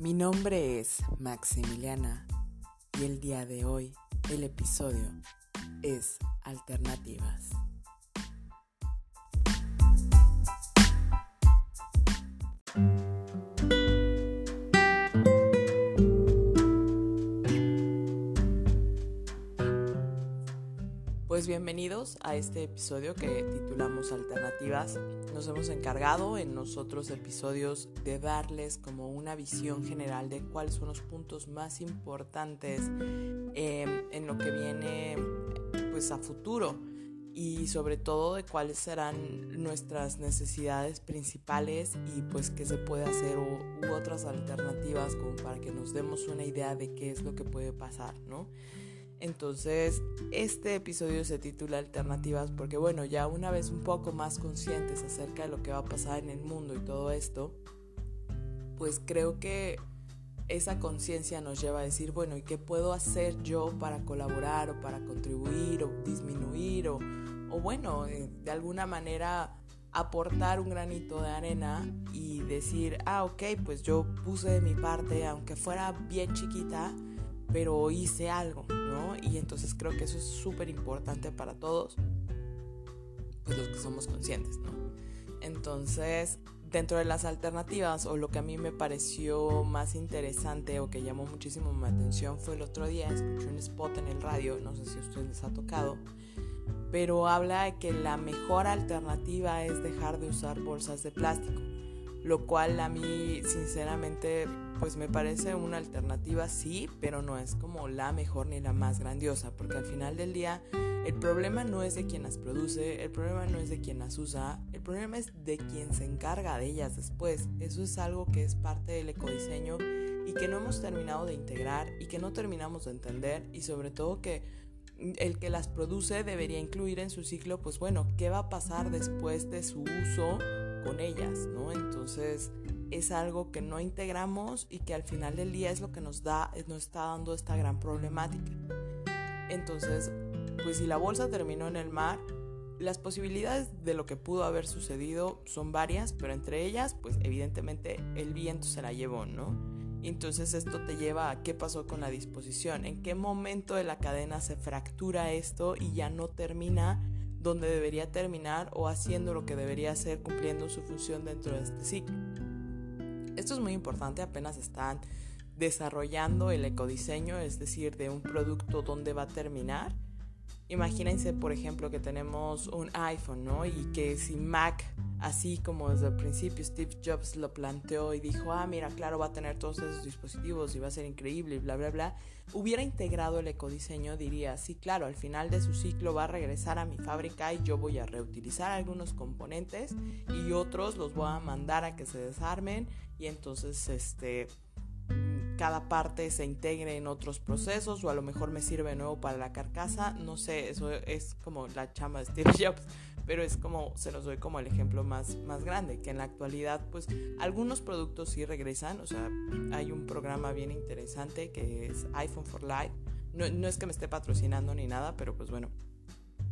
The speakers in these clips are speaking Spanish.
Mi nombre es Maximiliana y el día de hoy el episodio es Alternativas. Pues bienvenidos a este episodio que titulamos Alternativas. Nos hemos encargado en los otros episodios de darles como una visión general de cuáles son los puntos más importantes em, en lo que viene pues a futuro y sobre todo de cuáles serán nuestras necesidades principales y pues qué se puede hacer u, u otras alternativas como para que nos demos una idea de qué es lo que puede pasar, ¿no? Entonces, este episodio se titula Alternativas porque, bueno, ya una vez un poco más conscientes acerca de lo que va a pasar en el mundo y todo esto, pues creo que esa conciencia nos lleva a decir, bueno, ¿y qué puedo hacer yo para colaborar o para contribuir o disminuir o, o bueno, eh, de alguna manera aportar un granito de arena y decir, ah, ok, pues yo puse de mi parte, aunque fuera bien chiquita, pero hice algo, ¿no? Y entonces creo que eso es súper importante para todos, pues los que somos conscientes, ¿no? Entonces, dentro de las alternativas o lo que a mí me pareció más interesante o que llamó muchísimo mi atención fue el otro día, escuché un spot en el radio, no sé si a ustedes les ha tocado, pero habla de que la mejor alternativa es dejar de usar bolsas de plástico, lo cual a mí sinceramente pues me parece una alternativa sí, pero no es como la mejor ni la más grandiosa, porque al final del día el problema no es de quien las produce, el problema no es de quien las usa, el problema es de quien se encarga de ellas después. Eso es algo que es parte del ecodiseño y que no hemos terminado de integrar y que no terminamos de entender y sobre todo que el que las produce debería incluir en su ciclo, pues bueno, ¿qué va a pasar después de su uso con ellas? ¿no? Entonces es algo que no integramos y que al final del día es lo que nos da, nos está dando esta gran problemática. Entonces, pues si la bolsa terminó en el mar, las posibilidades de lo que pudo haber sucedido son varias, pero entre ellas, pues evidentemente el viento se la llevó, ¿no? Entonces esto te lleva a qué pasó con la disposición, en qué momento de la cadena se fractura esto y ya no termina donde debería terminar o haciendo lo que debería hacer cumpliendo su función dentro de este ciclo. Esto es muy importante, apenas están desarrollando el ecodiseño, es decir, de un producto donde va a terminar. Imagínense, por ejemplo, que tenemos un iPhone, ¿no? Y que si Mac, así como desde el principio Steve Jobs lo planteó y dijo, ah, mira, claro, va a tener todos esos dispositivos y va a ser increíble y bla, bla, bla, hubiera integrado el ecodiseño, diría, sí, claro, al final de su ciclo va a regresar a mi fábrica y yo voy a reutilizar algunos componentes y otros los voy a mandar a que se desarmen y entonces este cada parte se integre en otros procesos o a lo mejor me sirve nuevo para la carcasa, no sé, eso es como la chama de Steve Jobs, pero es como, se los doy como el ejemplo más, más grande, que en la actualidad pues algunos productos sí regresan, o sea, hay un programa bien interesante que es iPhone for Life, no, no es que me esté patrocinando ni nada, pero pues bueno,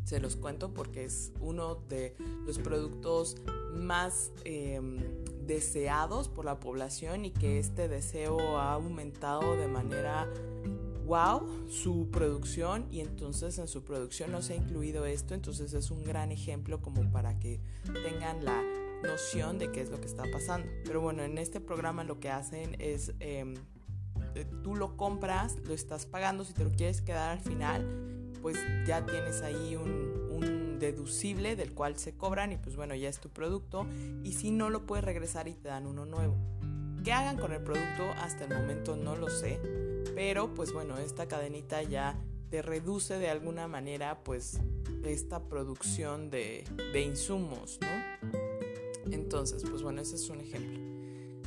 se los cuento porque es uno de los productos más eh, deseados por la población y que este deseo ha aumentado de manera wow su producción y entonces en su producción no se ha incluido esto, entonces es un gran ejemplo como para que tengan la noción de qué es lo que está pasando. Pero bueno, en este programa lo que hacen es, eh, tú lo compras, lo estás pagando, si te lo quieres quedar al final, pues ya tienes ahí un, un deducible del cual se cobran y pues bueno, ya es tu producto y si no lo puedes regresar y te dan uno nuevo. ¿Qué hagan con el producto? Hasta el momento no lo sé, pero pues bueno, esta cadenita ya te reduce de alguna manera pues esta producción de, insumos, ¿no? Entonces, pues bueno, ese es un ejemplo.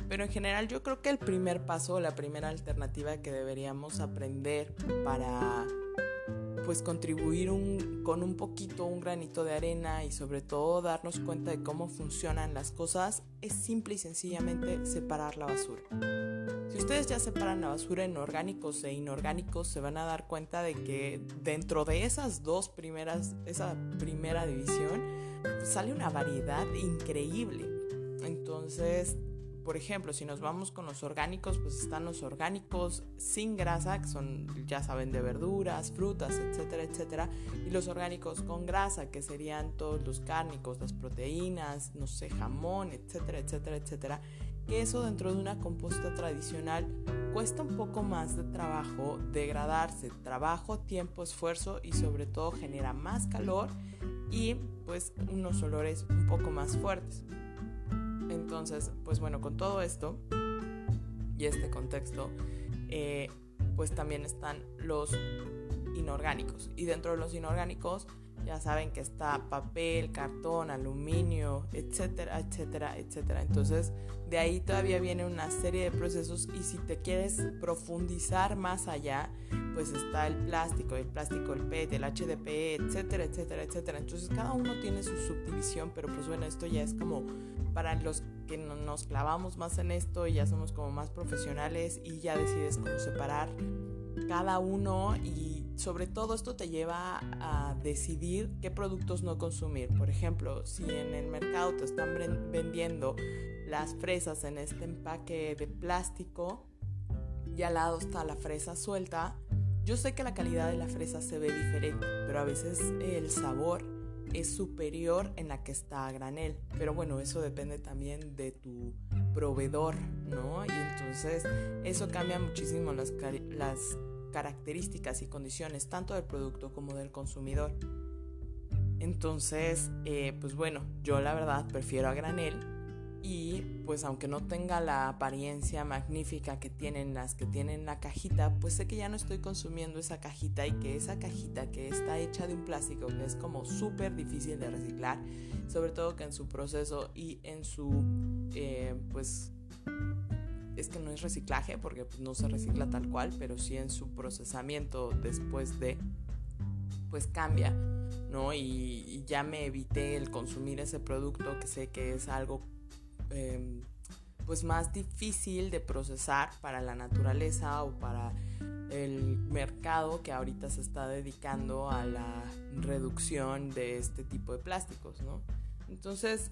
Pero en general yo creo que el primer paso, la primera alternativa que deberíamos aprender para pues contribuir con un poquito, un granito de arena y sobre todo darnos cuenta de cómo funcionan las cosas es simple y sencillamente separar la basura. Ustedes ya separan la basura en orgánicos e inorgánicos, se van a dar cuenta de que dentro de esas dos primeras, esa primera división, sale una variedad increíble. Entonces, por ejemplo, si nos vamos con los orgánicos, pues están los orgánicos sin grasa, que son, ya saben, de verduras, frutas, etcétera, etcétera. Y los orgánicos con grasa, que serían todos los cárnicos, las proteínas, no sé, jamón, etcétera, etcétera, etcétera. Que eso dentro de una composta tradicional cuesta un poco más de trabajo degradarse. Trabajo, tiempo, esfuerzo y sobre todo genera más calor y pues unos olores un poco más fuertes. Entonces, pues bueno, con todo esto y este contexto, eh, pues también están los inorgánicos. Y dentro de los inorgánicos, ya saben que está papel, cartón, aluminio, etcétera, etcétera, etcétera. Entonces, de ahí todavía viene una serie de procesos y si te quieres profundizar más allá, pues está el plástico, el plástico, el PET, el HDPE, etcétera, etcétera, etcétera. Entonces, cada uno tiene su subdivisión, pero pues bueno, esto ya es como para los que nos clavamos más en esto y ya somos como más profesionales y ya decides cómo separar cada uno y sobre todo esto te lleva a decidir qué productos no consumir. Por ejemplo, si en el mercado te están vendiendo las fresas en este empaque de plástico y al lado está la fresa suelta, yo sé que la calidad de la fresa se ve diferente, pero a veces el sabor es superior en la que está a granel. Pero bueno, eso depende también de tu proveedor, ¿no? Y entonces eso cambia muchísimo las, características y condiciones tanto del producto como del consumidor. Entonces, eh, pues bueno, yo la verdad prefiero a granel y pues aunque no tenga la apariencia magnífica que tienen las que tienen la cajita, pues sé que ya no estoy consumiendo esa cajita y que esa cajita que está hecha de un plástico que es como súper difícil de reciclar, sobre todo que en su proceso y en su eh, pues es que no es reciclaje porque pues, no se recicla tal cual, pero sí en su procesamiento después de pues cambia, ¿no? Y, y ya me evité el consumir ese producto que sé que es algo Em, pues más difícil de procesar para la naturaleza o para el mercado que ahorita se está dedicando a la reducción de este tipo de plásticos, ¿no? Entonces,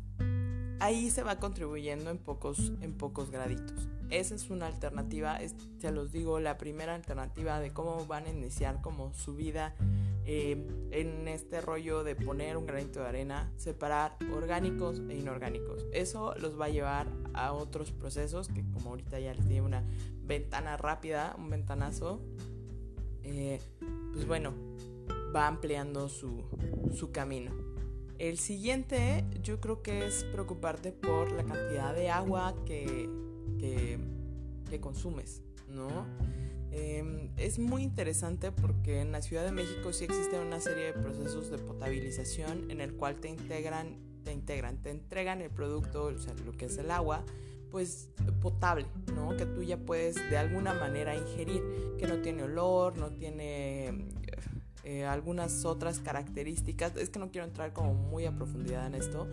ahí se va contribuyendo en pocos, en pocos graditos. Esa es una alternativa, se los digo, la primera alternativa de cómo van a iniciar como su vida eh, en este rollo de poner un granito de arena, separar orgánicos e inorgánicos. Eso los va a llevar a otros procesos que como ahorita ya les di una ventana rápida, un ventanazo, eh, pues bueno, va ampliando su, su camino. El siguiente yo creo que es preocuparte por la cantidad de agua que, que, consumes, ¿no? Em, es muy interesante porque en la Ciudad de México sí existe una serie de procesos de potabilización en el cual te integran, te integran, te entregan el producto, o sea, lo que es el agua, pues potable, ¿no? Que tú ya puedes de alguna manera ingerir, que no tiene olor, no tiene eh, algunas otras características. Es que no quiero entrar como muy a profundidad en esto,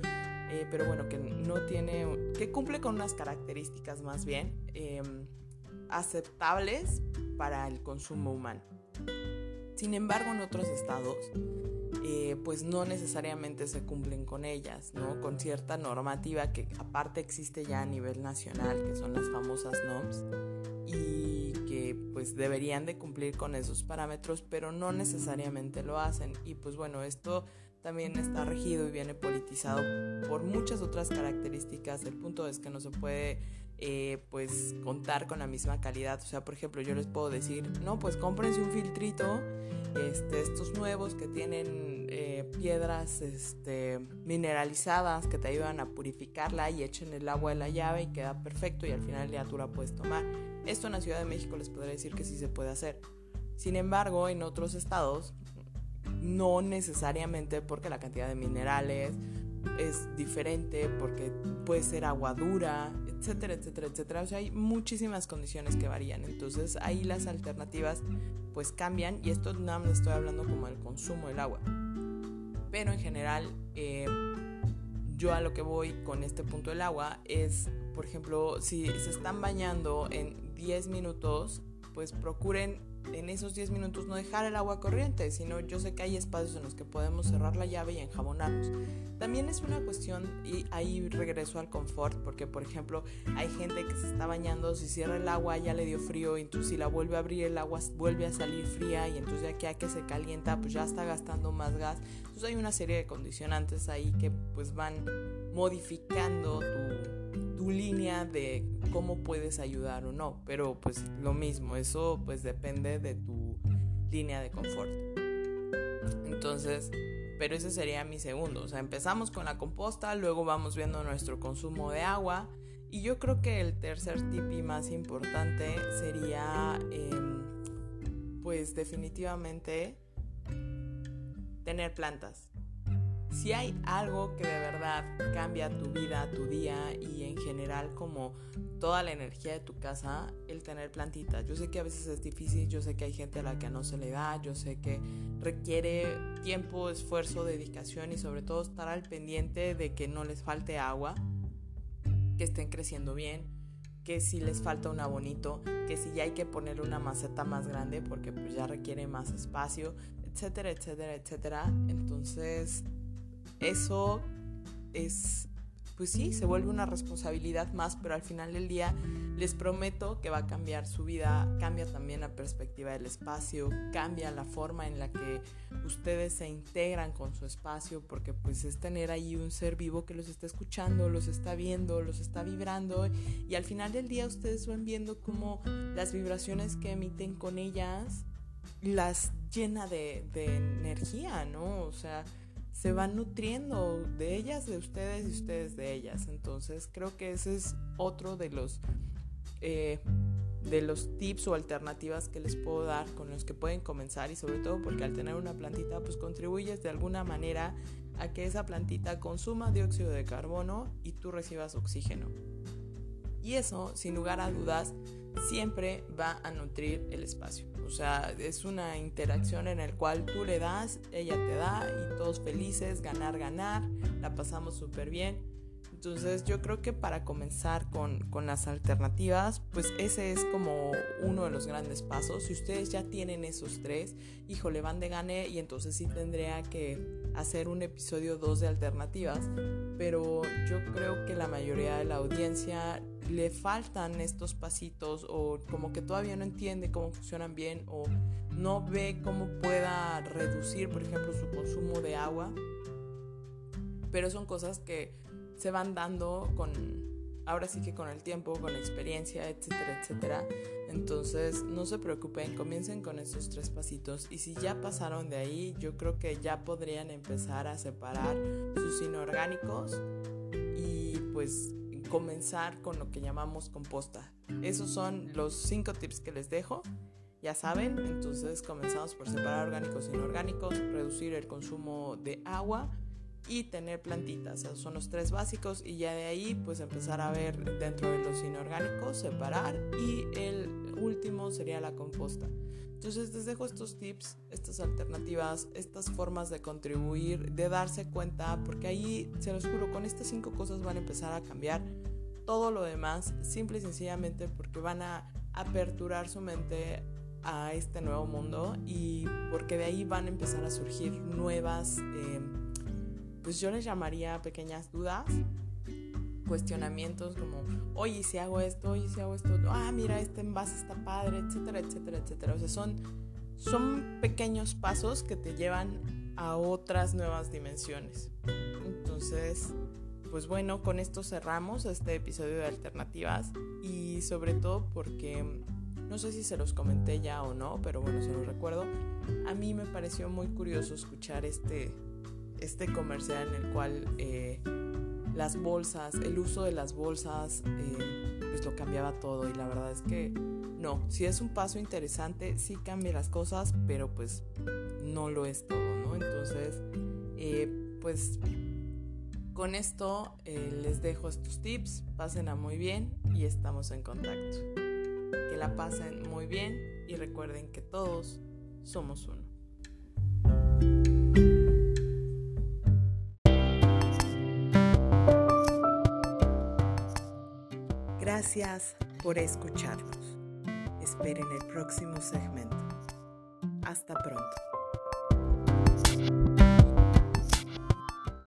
eh, pero bueno, que no tiene, que cumple con unas características más bien em, aceptables para el consumo humano. Sin embargo, en otros estados, eh, pues no necesariamente se cumplen con ellas, ¿no? Con cierta normativa que aparte existe ya a nivel nacional, que son las famosas NOMS, y que pues deberían de cumplir con esos parámetros, pero no necesariamente lo hacen. Y pues bueno, esto también está regido y viene politizado por muchas otras características. El punto es que no se puede eh, pues contar con la misma calidad. O sea, por ejemplo, yo les puedo decir, no, pues cómprense un filtrito, este, estos nuevos que tienen eh, piedras este, mineralizadas que te ayudan a purificarla y echen el agua de la llave y queda perfecto y al final ya tú la puedes tomar. Esto en la Ciudad de México les podría decir que sí se puede hacer. Sin embargo, en otros estados, no necesariamente porque la cantidad de minerales es diferente, porque puede ser agua dura, etcétera, etcétera, etcétera. O sea, hay muchísimas condiciones que varían. Entonces ahí las alternativas pues cambian y esto nada más estoy hablando como el consumo del agua. Pero en general eh, yo a lo que voy con este punto del agua es, por ejemplo, si se están bañando en 10 minutos, pues procuren en esos 10 minutos no dejar el agua corriente, sino yo sé que hay espacios en los que podemos cerrar la llave y enjabonarnos. También es una cuestión, y ahí regreso al confort, porque por ejemplo hay gente que se está bañando, si cierra el agua ya le dio frío, y entonces si la vuelve a abrir el agua vuelve a salir fría, y entonces ya que, que se calienta pues ya está gastando más gas. Entonces hay una serie de condicionantes ahí que pues van modificando tu línea de cómo puedes ayudar o no, pero pues lo mismo, eso pues depende de tu línea de confort. Entonces, pero ese sería mi segundo, o sea, empezamos con la composta, luego vamos viendo nuestro consumo de agua y yo creo que el tercer tip y más importante sería em, pues definitivamente tener plantas. Si hay algo que de verdad cambia tu vida, tu día y en general como toda la energía de tu casa, el tener plantitas. Yo sé que a veces es difícil, yo sé que hay gente a la que no se le da, yo sé que requiere tiempo, esfuerzo, dedicación y sobre todo estar al pendiente de que no les falte agua, que estén creciendo bien, que si les falta un abonito, que si ya hay que poner una maceta más grande porque pues ya requiere más espacio, etcétera, etcétera, etcétera. Entonces eso es, pues sí, se vuelve una responsabilidad más, pero al final del día les prometo que va a cambiar su vida, cambia también la perspectiva del espacio, cambia la forma en la que ustedes se integran con su espacio, porque pues es tener ahí un ser vivo que los está escuchando, los está viendo, los está vibrando y al final del día ustedes van viendo cómo las vibraciones que emiten con ellas las llena de, de energía, ¿no? O sea, se van nutriendo de ellas, de ustedes y ustedes de ellas. Entonces creo que ese es otro de los, eh, de los tips o alternativas que les puedo dar con los que pueden comenzar y sobre todo porque al tener una plantita pues contribuyes de alguna manera a que esa plantita consuma dióxido de carbono y tú recibas oxígeno. Y eso, sin lugar a dudas, siempre va a nutrir el espacio. O sea, es una interacción en el cual tú le das, ella te da y todos felices, ganar, ganar, la pasamos súper bien. Entonces yo creo que para comenzar con, con, las alternativas, pues ese es como uno de los grandes pasos. Si ustedes ya tienen esos tres, híjole, van de gane y entonces sí tendría que hacer un episodio 2 de alternativas. Pero yo creo que la mayoría de la audiencia le faltan estos pasitos o como que todavía no entiende cómo funcionan bien o no ve cómo pueda reducir, por ejemplo, su consumo de agua. Pero son cosas que se van dando con, ahora sí que con el tiempo, con experiencia, etcétera, etcétera. Entonces, no se preocupen, comiencen con estos tres pasitos y si ya pasaron de ahí, yo creo que ya podrían empezar a separar sus inorgánicos y pues comenzar con lo que llamamos composta. Esos son los cinco tips que les dejo. Ya saben, entonces comenzamos por separar orgánicos e inorgánicos, reducir el consumo de agua y tener plantitas. Esos son los tres básicos y ya de ahí pues empezar a ver dentro de los inorgánicos, separar y el último sería la composta. Entonces les dejo estos tips, estas alternativas, estas formas de contribuir, de darse cuenta, porque ahí, se los juro, con estas cinco cosas van a empezar a cambiar todo lo demás, simple y sencillamente porque van a aperturar su mente a este nuevo mundo y porque de ahí van a empezar a surgir nuevas, em, pues yo les llamaría pequeñas dudas, cuestionamientos como, oye, si hago esto, oye, si hago esto, ah, mira, este envase está padre, etcétera, etcétera, etcétera. O sea, son, son pequeños pasos que te llevan a otras nuevas dimensiones. Entonces, pues bueno, con esto cerramos este episodio de alternativas y sobre todo porque no sé si se los comenté ya o no, pero bueno, se los recuerdo. A mí me pareció muy curioso escuchar este, este comercial en el cual eh, las bolsas, el uso de las bolsas, eh, pues lo cambiaba todo y la verdad es que no, si es un paso interesante, sí cambia las cosas, pero pues no lo es todo, ¿no? Entonces, eh, pues con esto les dejo estos tips, pásenla muy bien y estamos en contacto. Que la pasen muy bien y recuerden que todos somos uno. Gracias por escucharnos. Esperen el próximo segmento. Hasta pronto.